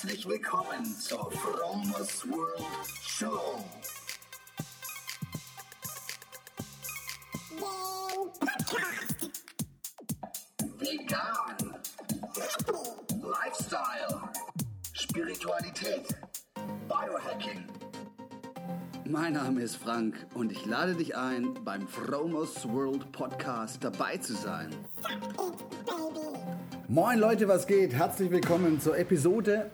Herzlich willkommen zur Fromos World Show. Vegan. Lifestyle. Spiritualität. Biohacking. Mein Name ist Frank und ich lade dich ein, beim Fromos World Podcast dabei zu sein. Moin Leute, was geht? Herzlich willkommen zur Episode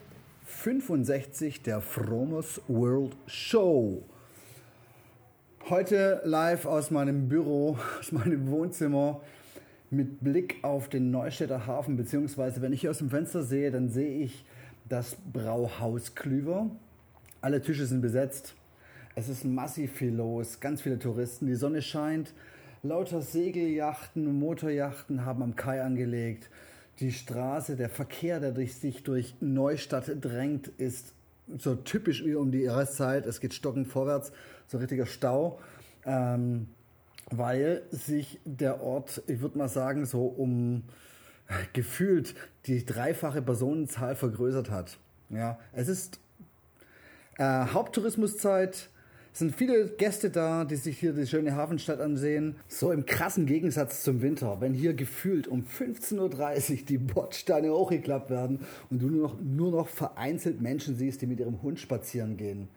65 der Fromos World Show. Heute live aus meinem Büro, aus meinem Wohnzimmer mit Blick auf den Neustädter Hafen, beziehungsweise wenn ich hier aus dem Fenster sehe, dann sehe ich das Brauhaus Klüver. Alle Tische sind besetzt. Es ist massiv viel los, ganz viele Touristen. Die Sonne scheint. Lauter Segelyachten, Motoryachten haben am Kai angelegt. Die Straße, der Verkehr, der durch sich durch Neustadt drängt, ist so typisch wie um die Jahreszeit. Es geht stockend vorwärts, so richtiger Stau. Ähm, weil sich der Ort, ich würde mal sagen, so um gefühlt die dreifache Personenzahl vergrößert hat. Ja, es ist äh, Haupttourismuszeit. Es sind viele Gäste da, die sich hier die schöne Hafenstadt ansehen. So im krassen Gegensatz zum Winter, wenn hier gefühlt um 15.30 Uhr die Bordsteine hochgeklappt werden und du nur noch, nur noch vereinzelt Menschen siehst, die mit ihrem Hund spazieren gehen.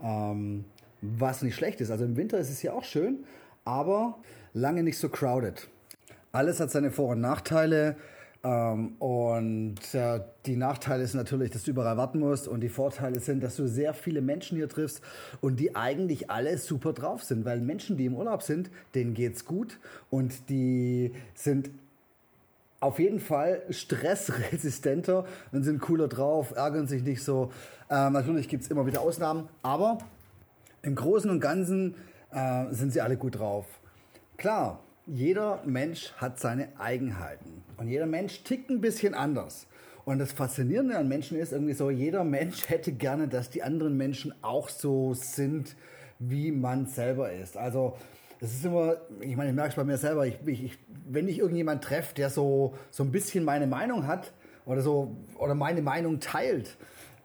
Ähm, was nicht schlecht ist. Also im Winter ist es ja auch schön, aber lange nicht so crowded. Alles hat seine Vor- und Nachteile. Ähm, und äh, die Nachteile sind natürlich, dass du überall warten musst. Und die Vorteile sind, dass du sehr viele Menschen hier triffst und die eigentlich alle super drauf sind, weil Menschen, die im Urlaub sind, denen geht's gut. Und die sind auf jeden Fall stressresistenter und sind cooler drauf, ärgern sich nicht so. Ähm, natürlich gibt's immer wieder Ausnahmen, aber im Großen und Ganzen äh, sind sie alle gut drauf. Klar, jeder Mensch hat seine Eigenheiten und jeder Mensch tickt ein bisschen anders. Und das Faszinierende an Menschen ist irgendwie so, jeder Mensch hätte gerne, dass die anderen Menschen auch so sind, wie man selber ist. Also das ist immer, ich meine, ich merke es bei mir selber, ich, ich, wenn ich irgendjemand treffe, der so, so ein bisschen meine Meinung hat oder so oder meine Meinung teilt,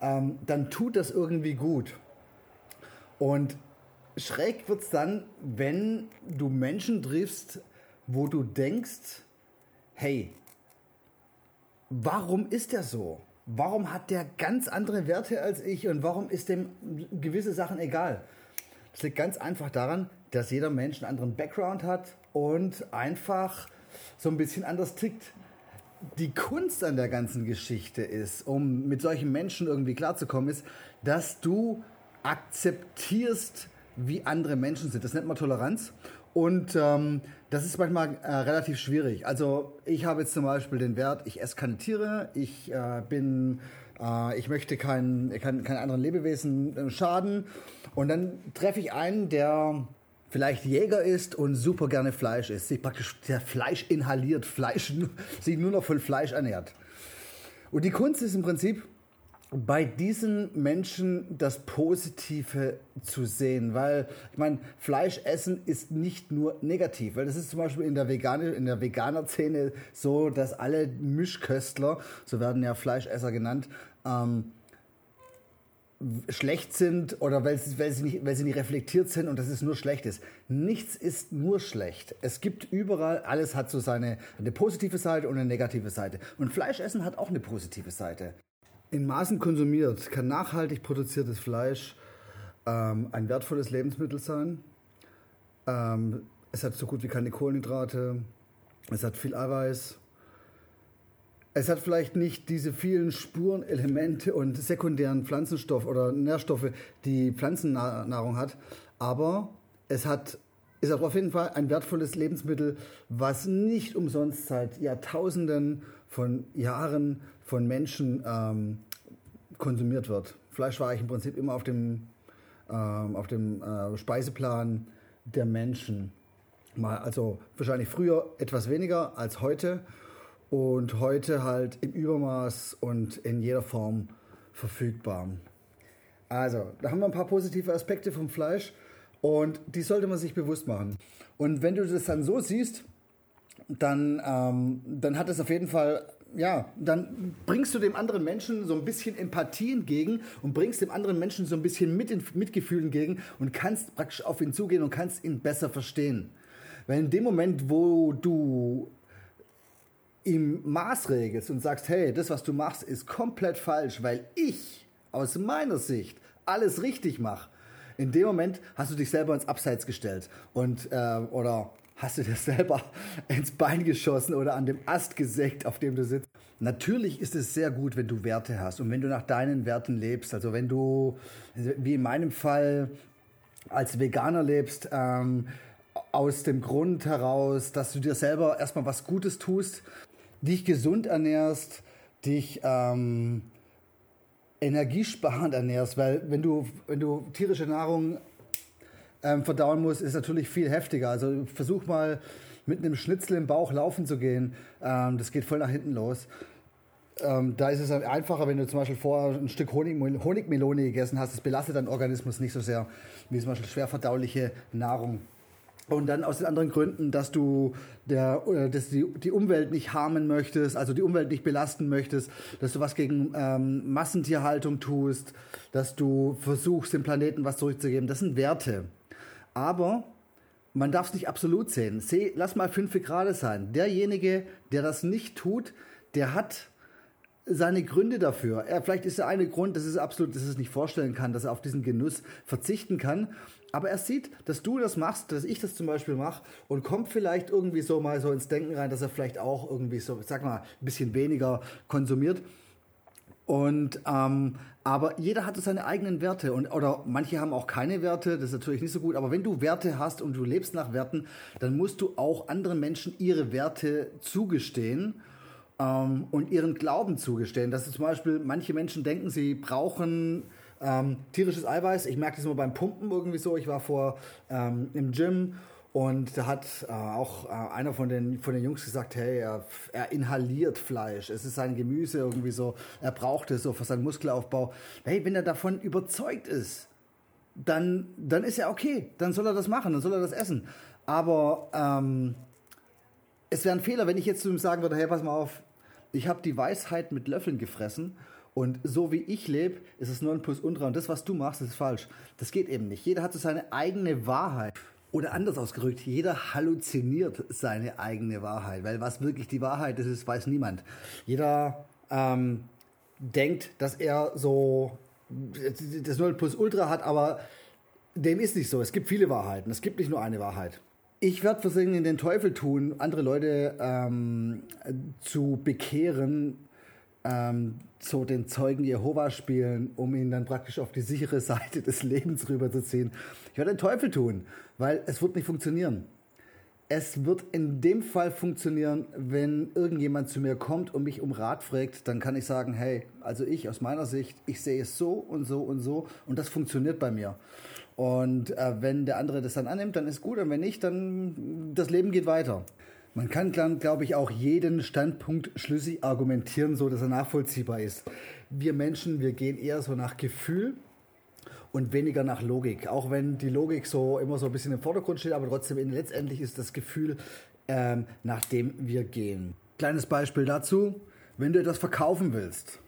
ähm, dann tut das irgendwie gut. Und schräg wird's dann, wenn du Menschen triffst, wo du denkst, hey, warum ist der so? Warum hat der ganz andere Werte als ich und warum ist dem gewisse Sachen egal? Das liegt ganz einfach daran, dass jeder Mensch einen anderen Background hat und einfach so ein bisschen anders tickt. Die Kunst an der ganzen Geschichte ist, um mit solchen Menschen irgendwie klarzukommen, ist, dass du akzeptierst, wie andere Menschen sind. Das nennt man Toleranz. Und ähm, das ist manchmal äh, relativ schwierig. Also ich habe jetzt zum Beispiel den Wert, ich esse keine Tiere, ich äh, bin, äh, ich möchte keinen kein, kein anderen Lebewesen äh, schaden. Und dann treffe ich einen, der vielleicht Jäger ist und super gerne Fleisch isst, sich praktisch der Fleisch inhaliert, Fleisch, sich nur noch von Fleisch ernährt. Und die Kunst ist im Prinzip, bei diesen Menschen das Positive zu sehen, weil ich meine, Fleisch essen ist nicht nur negativ, weil das ist zum Beispiel in der Vegane, in der Veganer-Szene so, dass alle Mischköstler, so werden ja Fleischesser genannt, ähm, schlecht sind oder weil sie, weil, sie nicht, weil sie nicht reflektiert sind und dass es nur schlecht ist. Nichts ist nur schlecht. Es gibt überall, alles hat so seine eine positive Seite und eine negative Seite. Und Fleischessen hat auch eine positive Seite. In Maßen konsumiert kann nachhaltig produziertes Fleisch ähm, ein wertvolles Lebensmittel sein. Ähm, es hat so gut wie keine Kohlenhydrate. Es hat viel Eiweiß. Es hat vielleicht nicht diese vielen Spurenelemente und sekundären Pflanzenstoffe oder Nährstoffe, die Pflanzennahrung hat, aber es hat ist auch auf jeden Fall ein wertvolles Lebensmittel, was nicht umsonst seit Jahrtausenden von Jahren von Menschen ähm, konsumiert wird. Fleisch war eigentlich im Prinzip immer auf dem, ähm, auf dem äh, Speiseplan der Menschen. Mal, also wahrscheinlich früher etwas weniger als heute und heute halt im Übermaß und in jeder Form verfügbar. Also, da haben wir ein paar positive Aspekte vom Fleisch. Und die sollte man sich bewusst machen. Und wenn du das dann so siehst, dann, ähm, dann hat es auf jeden Fall ja, dann bringst du dem anderen Menschen so ein bisschen Empathie entgegen und bringst dem anderen Menschen so ein bisschen mit Mitgefühl entgegen und kannst praktisch auf ihn zugehen und kannst ihn besser verstehen. Weil in dem Moment, wo du ihm maßregelst und sagst, hey, das, was du machst, ist komplett falsch, weil ich aus meiner Sicht alles richtig mache, in dem Moment hast du dich selber ins Abseits gestellt und äh, oder hast du dir selber ins Bein geschossen oder an dem Ast gesägt, auf dem du sitzt. Natürlich ist es sehr gut, wenn du Werte hast und wenn du nach deinen Werten lebst. Also wenn du, wie in meinem Fall, als Veganer lebst, ähm, aus dem Grund heraus, dass du dir selber erstmal was Gutes tust, dich gesund ernährst, dich ähm, energiesparend ernährst, weil wenn du, wenn du tierische Nahrung ähm, verdauen musst, ist natürlich viel heftiger. Also versuch mal mit einem Schnitzel im Bauch laufen zu gehen. Ähm, das geht voll nach hinten los. Ähm, da ist es einfacher, wenn du zum Beispiel vorher ein Stück Honig, Honigmelone gegessen hast. Das belastet deinen Organismus nicht so sehr wie zum Beispiel schwer verdauliche Nahrung. Und dann aus den anderen Gründen, dass du der, dass die, die Umwelt nicht harmen möchtest, also die Umwelt nicht belasten möchtest, dass du was gegen ähm, Massentierhaltung tust, dass du versuchst, dem Planeten was zurückzugeben. Das sind Werte. Aber man darf es nicht absolut sehen. Seh, lass mal fünf Grad sein. Derjenige, der das nicht tut, der hat seine Gründe dafür. Er, vielleicht ist der eine Grund, dass es absolut, dass es nicht vorstellen kann, dass er auf diesen Genuss verzichten kann. Aber er sieht, dass du das machst, dass ich das zum Beispiel mache und kommt vielleicht irgendwie so mal so ins Denken rein, dass er vielleicht auch irgendwie so, sag mal, ein bisschen weniger konsumiert. Und ähm, aber jeder hat seine eigenen Werte und oder manche haben auch keine Werte, das ist natürlich nicht so gut. Aber wenn du Werte hast und du lebst nach Werten, dann musst du auch anderen Menschen ihre Werte zugestehen ähm, und ihren Glauben zugestehen. Dass zum Beispiel manche Menschen denken, sie brauchen ähm, tierisches Eiweiß. Ich merke das immer beim Pumpen irgendwie so. Ich war vor ähm, im Gym und da hat äh, auch äh, einer von den, von den Jungs gesagt, hey, er, er, inhaliert Fleisch. Es ist sein Gemüse irgendwie so. Er braucht es so für seinen Muskelaufbau. Hey, wenn er davon überzeugt ist, dann, dann ist er okay. Dann soll er das machen, dann soll er das essen. Aber ähm, es wäre ein Fehler, wenn ich jetzt zu ihm sagen würde, hey, pass mal auf, ich habe die Weisheit mit Löffeln gefressen und so wie ich lebe, ist es nur ein Plus Ultra und das, was du machst, ist falsch. Das geht eben nicht. Jeder hat so seine eigene Wahrheit. Oder anders ausgedrückt, jeder halluziniert seine eigene Wahrheit, weil was wirklich die Wahrheit ist, weiß niemand. Jeder ähm, denkt, dass er so das 0 plus Ultra hat, aber dem ist nicht so. Es gibt viele Wahrheiten. Es gibt nicht nur eine Wahrheit. Ich werde versuchen, den Teufel tun, andere Leute ähm, zu bekehren, ähm, so den Zeugen Jehova spielen, um ihn dann praktisch auf die sichere Seite des Lebens rüberzuziehen. Ich werde den Teufel tun, weil es wird nicht funktionieren. Es wird in dem Fall funktionieren, wenn irgendjemand zu mir kommt und mich um Rat fragt, dann kann ich sagen, hey, also ich aus meiner Sicht, ich sehe es so und so und so und das funktioniert bei mir. Und äh, wenn der andere das dann annimmt, dann ist gut und wenn nicht, dann das Leben geht weiter. Man kann, glaube ich, auch jeden Standpunkt schlüssig argumentieren, so dass er nachvollziehbar ist. Wir Menschen, wir gehen eher so nach Gefühl und weniger nach Logik. Auch wenn die Logik so immer so ein bisschen im Vordergrund steht, aber trotzdem letztendlich ist das Gefühl, ähm, nach dem wir gehen. Kleines Beispiel dazu, wenn du etwas verkaufen willst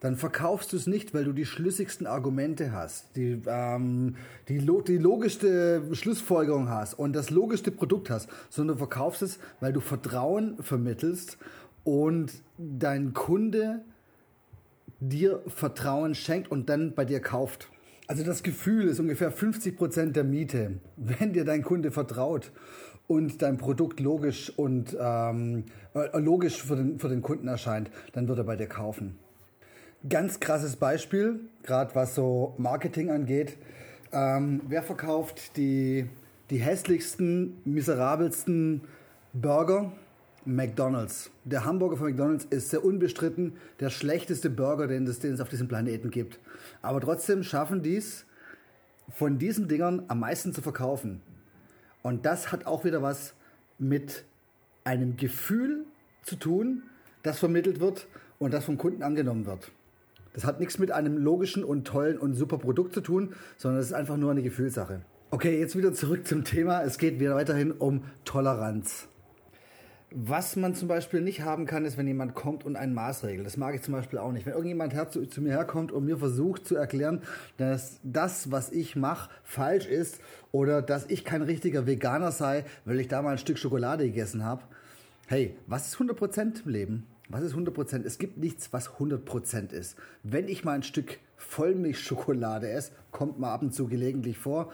dann verkaufst du es nicht, weil du die schlüssigsten Argumente hast, die, ähm, die, die logischste Schlussfolgerung hast und das logischste Produkt hast, sondern du verkaufst es, weil du Vertrauen vermittelst und dein Kunde dir Vertrauen schenkt und dann bei dir kauft. Also das Gefühl ist ungefähr 50 Prozent der Miete, wenn dir dein Kunde vertraut und dein Produkt logisch und ähm, äh, logisch für den, für den Kunden erscheint, dann wird er bei dir kaufen. Ganz krasses Beispiel, gerade was so Marketing angeht. Ähm, wer verkauft die, die hässlichsten, miserabelsten Burger? McDonald's. Der Hamburger von McDonald's ist sehr unbestritten der schlechteste Burger, den es, den es auf diesem Planeten gibt. Aber trotzdem schaffen dies, von diesen Dingern am meisten zu verkaufen. Und das hat auch wieder was mit einem Gefühl zu tun, das vermittelt wird und das vom Kunden angenommen wird. Das hat nichts mit einem logischen und tollen und super Produkt zu tun, sondern es ist einfach nur eine Gefühlssache. Okay, jetzt wieder zurück zum Thema. Es geht wieder weiterhin um Toleranz. Was man zum Beispiel nicht haben kann, ist, wenn jemand kommt und ein Maß regelt. Das mag ich zum Beispiel auch nicht. Wenn irgendjemand zu, zu mir herkommt und mir versucht zu erklären, dass das, was ich mache, falsch ist oder dass ich kein richtiger Veganer sei, weil ich da mal ein Stück Schokolade gegessen habe. Hey, was ist 100% im Leben? Was ist 100%? Es gibt nichts, was 100% ist. Wenn ich mal ein Stück Vollmilchschokolade esse, kommt mal ab und zu gelegentlich vor,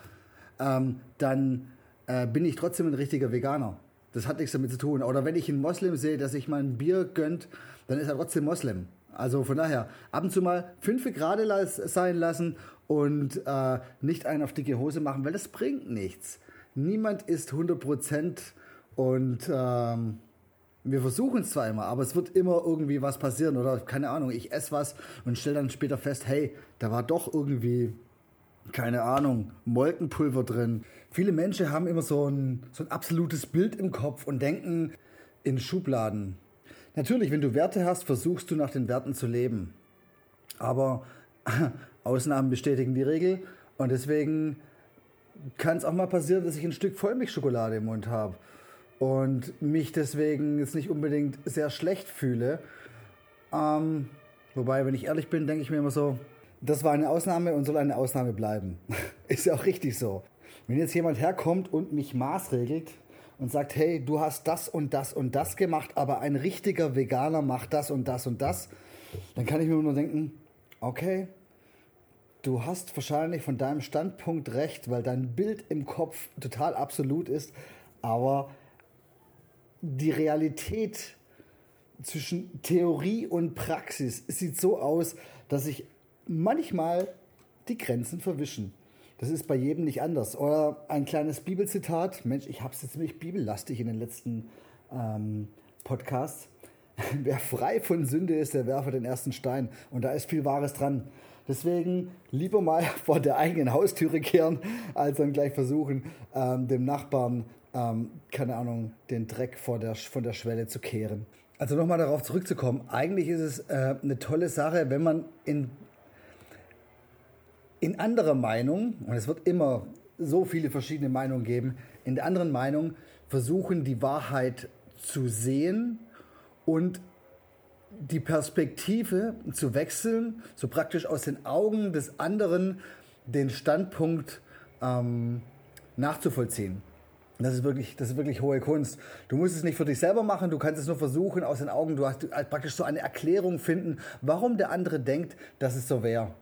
ähm, dann äh, bin ich trotzdem ein richtiger Veganer. Das hat nichts damit zu tun. Oder wenn ich einen Moslem sehe, der sich mal ein Bier gönnt, dann ist er trotzdem Moslem. Also von daher, ab und zu mal fünf gerade sein lassen und äh, nicht einen auf dicke Hose machen, weil das bringt nichts. Niemand ist 100% und ähm, wir versuchen es zwar immer, aber es wird immer irgendwie was passieren oder keine Ahnung, ich esse was und stelle dann später fest, hey, da war doch irgendwie, keine Ahnung, Molkenpulver drin. Viele Menschen haben immer so ein, so ein absolutes Bild im Kopf und denken in Schubladen. Natürlich, wenn du Werte hast, versuchst du nach den Werten zu leben. Aber Ausnahmen bestätigen die Regel und deswegen kann es auch mal passieren, dass ich ein Stück Vollmilchschokolade im Mund habe und mich deswegen jetzt nicht unbedingt sehr schlecht fühle. Ähm, wobei, wenn ich ehrlich bin, denke ich mir immer so, das war eine Ausnahme und soll eine Ausnahme bleiben. Ist ja auch richtig so. Wenn jetzt jemand herkommt und mich maßregelt und sagt, hey, du hast das und das und das gemacht, aber ein richtiger Veganer macht das und das und das, dann kann ich mir nur denken, okay, du hast wahrscheinlich von deinem Standpunkt recht, weil dein Bild im Kopf total absolut ist, aber die Realität zwischen Theorie und Praxis sieht so aus, dass sich manchmal die Grenzen verwischen. Das ist bei jedem nicht anders. Oder ein kleines Bibelzitat. Mensch, ich habe es jetzt ziemlich bibellastig in den letzten ähm, Podcasts. Wer frei von Sünde ist, der werfe den ersten Stein. Und da ist viel Wahres dran. Deswegen lieber mal vor der eigenen Haustüre kehren, als dann gleich versuchen, ähm, dem Nachbarn ähm, keine Ahnung, den Dreck vor der, von der Schwelle zu kehren. Also nochmal darauf zurückzukommen, eigentlich ist es äh, eine tolle Sache, wenn man in, in anderer Meinung, und es wird immer so viele verschiedene Meinungen geben, in der anderen Meinung versuchen, die Wahrheit zu sehen und die Perspektive zu wechseln, so praktisch aus den Augen des anderen den Standpunkt ähm, nachzuvollziehen. Das ist wirklich, das ist wirklich hohe Kunst. Du musst es nicht für dich selber machen, du kannst es nur versuchen aus den Augen. Du hast praktisch so eine Erklärung finden, warum der andere denkt, dass es so wäre.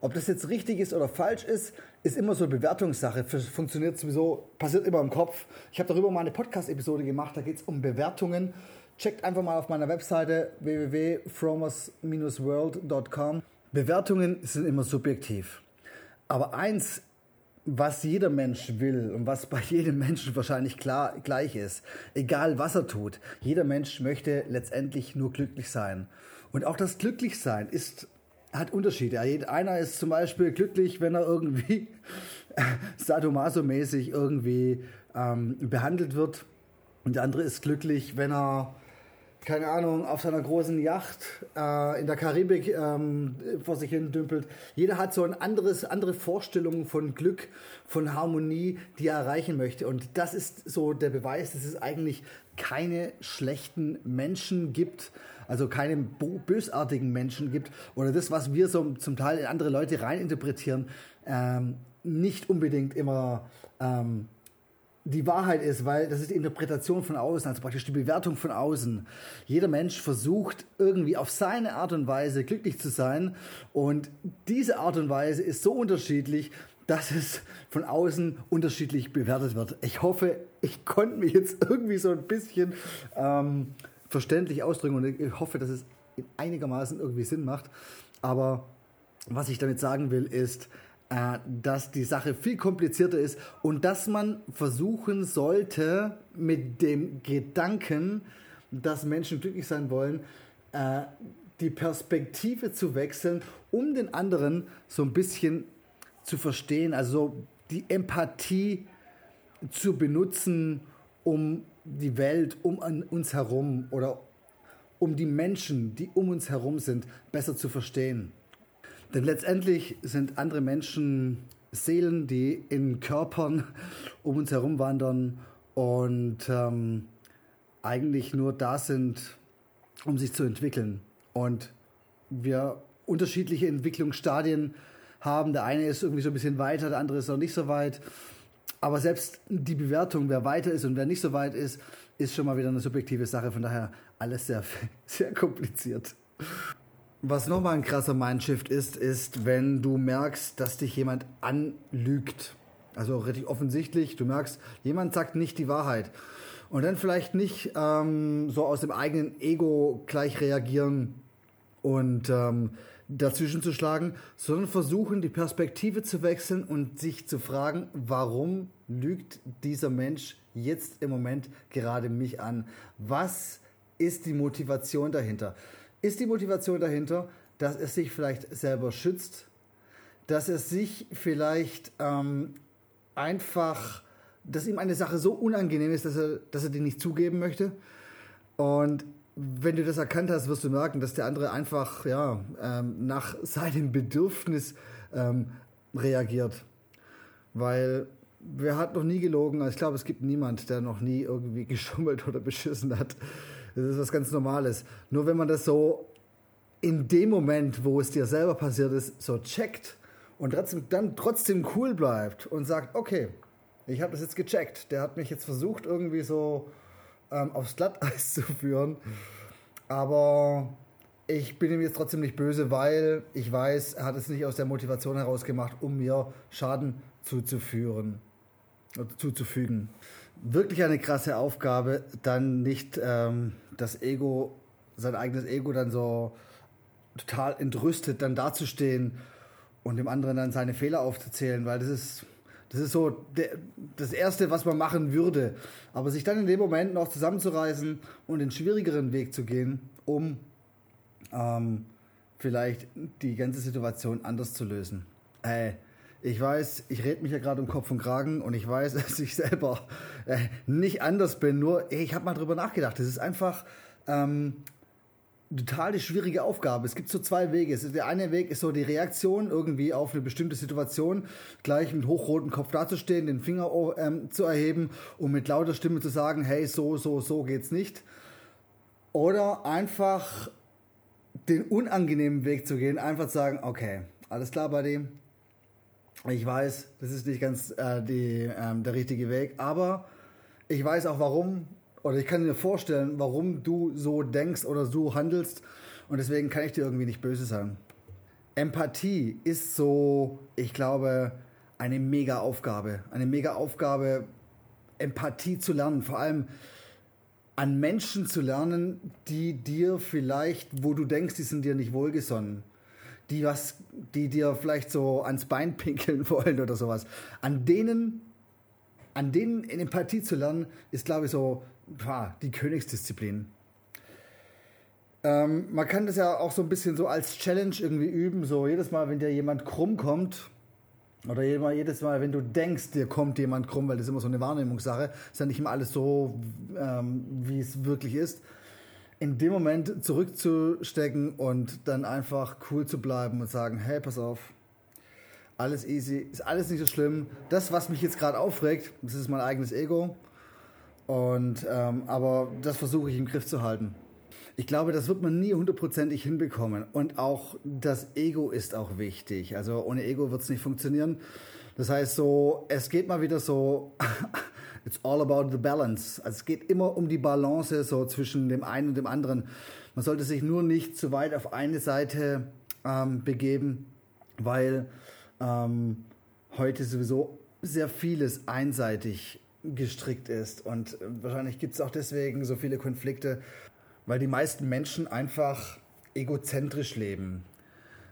Ob das jetzt richtig ist oder falsch ist, ist immer so eine Bewertungssache. Funktioniert sowieso, passiert immer im Kopf. Ich habe darüber mal eine Podcast-Episode gemacht, da geht es um Bewertungen. Checkt einfach mal auf meiner Webseite www.fromers-world.com. Bewertungen sind immer subjektiv. Aber eins was jeder Mensch will und was bei jedem Menschen wahrscheinlich klar gleich ist, egal was er tut, jeder Mensch möchte letztendlich nur glücklich sein. Und auch das Glücklichsein ist, hat Unterschiede. Einer ist zum Beispiel glücklich, wenn er irgendwie sadomaso-mäßig irgendwie ähm, behandelt wird. Und der andere ist glücklich, wenn er keine Ahnung, auf seiner großen Yacht äh, in der Karibik ähm, vor sich hin dümpelt. Jeder hat so ein anderes, andere Vorstellungen von Glück, von Harmonie, die er erreichen möchte. Und das ist so der Beweis, dass es eigentlich keine schlechten Menschen gibt, also keine bösartigen Menschen gibt oder das, was wir so zum Teil in andere Leute reininterpretieren, ähm, nicht unbedingt immer ähm, die Wahrheit ist, weil das ist die Interpretation von außen, also praktisch die Bewertung von außen. Jeder Mensch versucht irgendwie auf seine Art und Weise glücklich zu sein und diese Art und Weise ist so unterschiedlich, dass es von außen unterschiedlich bewertet wird. Ich hoffe, ich konnte mich jetzt irgendwie so ein bisschen ähm, verständlich ausdrücken und ich hoffe, dass es einigermaßen irgendwie Sinn macht. Aber was ich damit sagen will, ist, dass die Sache viel komplizierter ist und dass man versuchen sollte, mit dem Gedanken, dass Menschen glücklich sein wollen, äh, die Perspektive zu wechseln, um den anderen so ein bisschen zu verstehen, also die Empathie zu benutzen, um die Welt um uns herum oder um die Menschen, die um uns herum sind, besser zu verstehen. Denn letztendlich sind andere Menschen Seelen, die in Körpern um uns herum wandern und ähm, eigentlich nur da sind, um sich zu entwickeln. Und wir unterschiedliche Entwicklungsstadien haben. Der eine ist irgendwie so ein bisschen weiter, der andere ist noch nicht so weit. Aber selbst die Bewertung, wer weiter ist und wer nicht so weit ist, ist schon mal wieder eine subjektive Sache. Von daher alles sehr, sehr kompliziert. Was nochmal ein krasser Mindshift ist, ist, wenn du merkst, dass dich jemand anlügt. Also richtig offensichtlich, du merkst, jemand sagt nicht die Wahrheit. Und dann vielleicht nicht ähm, so aus dem eigenen Ego gleich reagieren und ähm, dazwischen zu schlagen, sondern versuchen, die Perspektive zu wechseln und sich zu fragen, warum lügt dieser Mensch jetzt im Moment gerade mich an? Was ist die Motivation dahinter? Ist die Motivation dahinter, dass er sich vielleicht selber schützt, dass er sich vielleicht ähm, einfach, dass ihm eine Sache so unangenehm ist, dass er, dass er die nicht zugeben möchte? Und wenn du das erkannt hast, wirst du merken, dass der andere einfach ja, ähm, nach seinem Bedürfnis ähm, reagiert. Weil wer hat noch nie gelogen? Also ich glaube, es gibt niemand, der noch nie irgendwie geschummelt oder beschissen hat. Das ist was ganz Normales. Nur wenn man das so in dem Moment, wo es dir selber passiert ist, so checkt und trotzdem, dann trotzdem cool bleibt und sagt, okay, ich habe das jetzt gecheckt. Der hat mich jetzt versucht, irgendwie so ähm, aufs Glatteis zu führen. Aber ich bin ihm jetzt trotzdem nicht böse, weil ich weiß, er hat es nicht aus der Motivation heraus gemacht, um mir Schaden zuzuführen, zuzufügen. Wirklich eine krasse Aufgabe, dann nicht ähm, das Ego, sein eigenes Ego dann so total entrüstet dann dazustehen und dem anderen dann seine Fehler aufzuzählen, weil das ist das ist so der, das Erste, was man machen würde. Aber sich dann in dem Moment noch zusammenzureißen und den schwierigeren Weg zu gehen, um ähm, vielleicht die ganze Situation anders zu lösen. Äh, ich weiß, ich rede mich ja gerade um Kopf und Kragen und ich weiß, dass ich selber äh, nicht anders bin. Nur, ich habe mal drüber nachgedacht. Es ist einfach ähm, total die schwierige Aufgabe. Es gibt so zwei Wege. Der eine Weg ist so die Reaktion irgendwie auf eine bestimmte Situation, gleich mit hochrotem Kopf dazustehen, den Finger ähm, zu erheben und mit lauter Stimme zu sagen, hey, so, so, so geht's nicht. Oder einfach den unangenehmen Weg zu gehen, einfach zu sagen, okay, alles klar bei dem. Ich weiß, das ist nicht ganz äh, die, ähm, der richtige Weg, aber ich weiß auch warum oder ich kann mir vorstellen, warum du so denkst oder so handelst und deswegen kann ich dir irgendwie nicht böse sein. Empathie ist so, ich glaube, eine mega Aufgabe. Eine mega Aufgabe, Empathie zu lernen. Vor allem an Menschen zu lernen, die dir vielleicht, wo du denkst, die sind dir nicht wohlgesonnen. Die was, die dir vielleicht so ans Bein pinkeln wollen oder sowas. An denen, an denen in Empathie zu lernen, ist, glaube ich, so die Königsdisziplin. Ähm, man kann das ja auch so ein bisschen so als Challenge irgendwie üben. So jedes Mal, wenn dir jemand krumm kommt, oder jedes Mal, wenn du denkst, dir kommt jemand krumm, weil das ist immer so eine Wahrnehmungssache, ist ja nicht immer alles so, ähm, wie es wirklich ist. In dem Moment zurückzustecken und dann einfach cool zu bleiben und sagen, hey, pass auf, alles easy, ist alles nicht so schlimm. Das, was mich jetzt gerade aufregt, das ist mein eigenes Ego. Und, ähm, aber das versuche ich im Griff zu halten. Ich glaube, das wird man nie hundertprozentig hinbekommen. Und auch das Ego ist auch wichtig. Also ohne Ego wird es nicht funktionieren. Das heißt so, es geht mal wieder so, it's all about the balance. Also es geht immer um die Balance so zwischen dem einen und dem anderen. Man sollte sich nur nicht zu weit auf eine Seite ähm, begeben, weil ähm, heute sowieso sehr vieles einseitig gestrickt ist. Und äh, wahrscheinlich gibt es auch deswegen so viele Konflikte, weil die meisten Menschen einfach egozentrisch leben.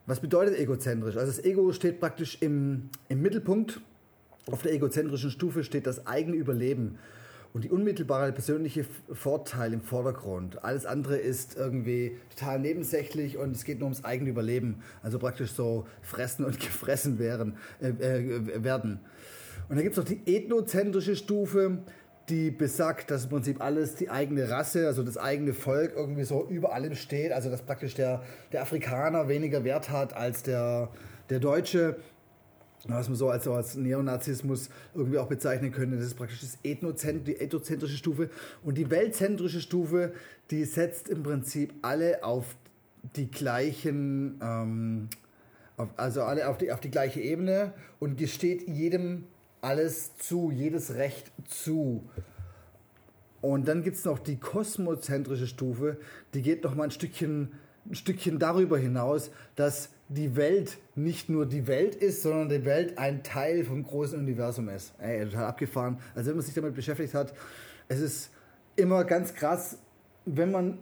Was bedeutet egozentrisch? Also das Ego steht praktisch im, im Mittelpunkt. Auf der egozentrischen Stufe steht das eigene Überleben und die unmittelbare persönliche Vorteil im Vordergrund. Alles andere ist irgendwie total nebensächlich und es geht nur ums eigene Überleben. Also praktisch so fressen und gefressen werden. Äh, äh, werden. Und dann gibt es noch die ethnozentrische Stufe, die besagt, dass im Prinzip alles die eigene Rasse, also das eigene Volk irgendwie so über allem steht. Also dass praktisch der, der Afrikaner weniger Wert hat als der, der Deutsche. Was man so als, als Neonazismus irgendwie auch bezeichnen könnte. Das ist praktisch das Ethnozent, die ethnozentrische Stufe. Und die weltzentrische Stufe, die setzt im Prinzip alle auf die gleichen, ähm, auf, also alle auf die, auf die gleiche Ebene und gesteht jedem alles zu, jedes Recht zu. Und dann gibt es noch die kosmozentrische Stufe, die geht noch mal ein Stückchen, ein Stückchen darüber hinaus, dass die Welt nicht nur die Welt ist, sondern die Welt ein Teil vom großen Universum ist. Ey, total abgefahren. Also wenn man sich damit beschäftigt hat, es ist immer ganz krass, wenn man,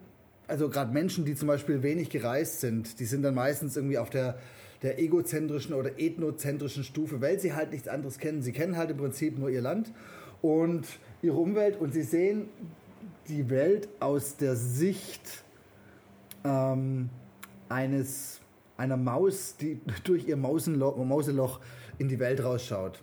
also gerade Menschen, die zum Beispiel wenig gereist sind, die sind dann meistens irgendwie auf der, der egozentrischen oder ethnozentrischen Stufe, weil sie halt nichts anderes kennen. Sie kennen halt im Prinzip nur ihr Land und ihre Umwelt und sie sehen die Welt aus der Sicht ähm, eines einer Maus, die durch ihr Mauseloch in die Welt rausschaut.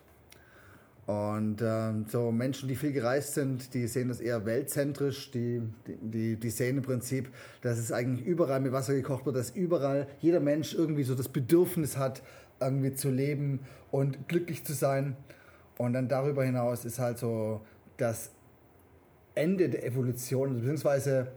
Und ähm, so Menschen, die viel gereist sind, die sehen das eher weltzentrisch, die, die, die sehen im Prinzip, dass es eigentlich überall mit Wasser gekocht wird, dass überall jeder Mensch irgendwie so das Bedürfnis hat, irgendwie zu leben und glücklich zu sein. Und dann darüber hinaus ist halt so das Ende der Evolution, beziehungsweise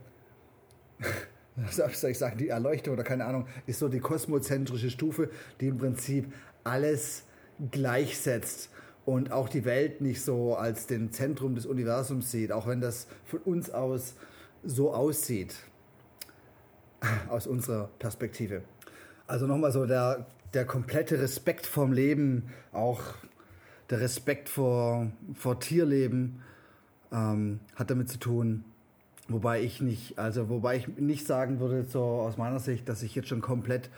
soll ich sagen, die Erleuchtung oder keine Ahnung, ist so die kosmozentrische Stufe, die im Prinzip alles gleichsetzt und auch die Welt nicht so als den Zentrum des Universums sieht, auch wenn das von uns aus so aussieht, aus unserer Perspektive. Also nochmal so der, der komplette Respekt vorm Leben, auch der Respekt vor, vor Tierleben ähm, hat damit zu tun, Wobei ich nicht, also wobei ich nicht sagen würde, so aus meiner Sicht, dass ich jetzt schon komplett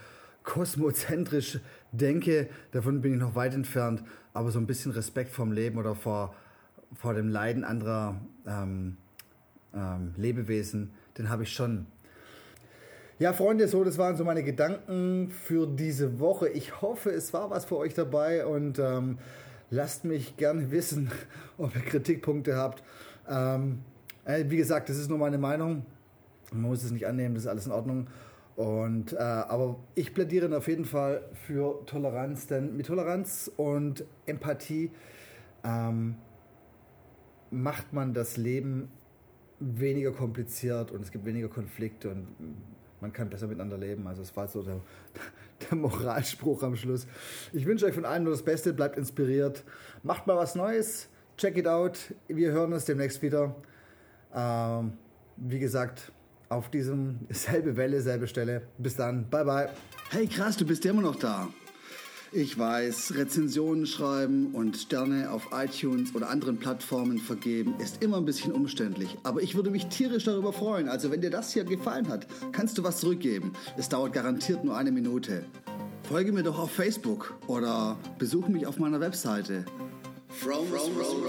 kosmozentrisch denke. Davon bin ich noch weit entfernt. Aber so ein bisschen Respekt vorm Leben oder vor, vor dem Leiden anderer ähm, ähm, Lebewesen, den habe ich schon. Ja, Freunde, so, das waren so meine Gedanken für diese Woche. Ich hoffe, es war was für euch dabei und ähm, lasst mich gerne wissen, ob ihr Kritikpunkte habt. Ähm, äh, wie gesagt, das ist nur meine Meinung. Man muss es nicht annehmen, das ist alles in Ordnung. Und, äh, aber ich plädiere auf jeden Fall für Toleranz, denn mit Toleranz und Empathie ähm, macht man das Leben weniger kompliziert und es gibt weniger Konflikte und man kann besser miteinander leben. Also es war so der, der Moralspruch am Schluss. Ich wünsche euch von allen nur das Beste, bleibt inspiriert, macht mal was Neues, check it out. Wir hören uns demnächst wieder. Ähm, wie gesagt, auf diesem selbe Welle, selbe Stelle. Bis dann, bye bye. Hey krass, du bist ja immer noch da. Ich weiß, Rezensionen schreiben und Sterne auf iTunes oder anderen Plattformen vergeben ist immer ein bisschen umständlich. Aber ich würde mich tierisch darüber freuen. Also wenn dir das hier gefallen hat, kannst du was zurückgeben. Es dauert garantiert nur eine Minute. Folge mir doch auf Facebook oder besuche mich auf meiner Webseite. From, from, from,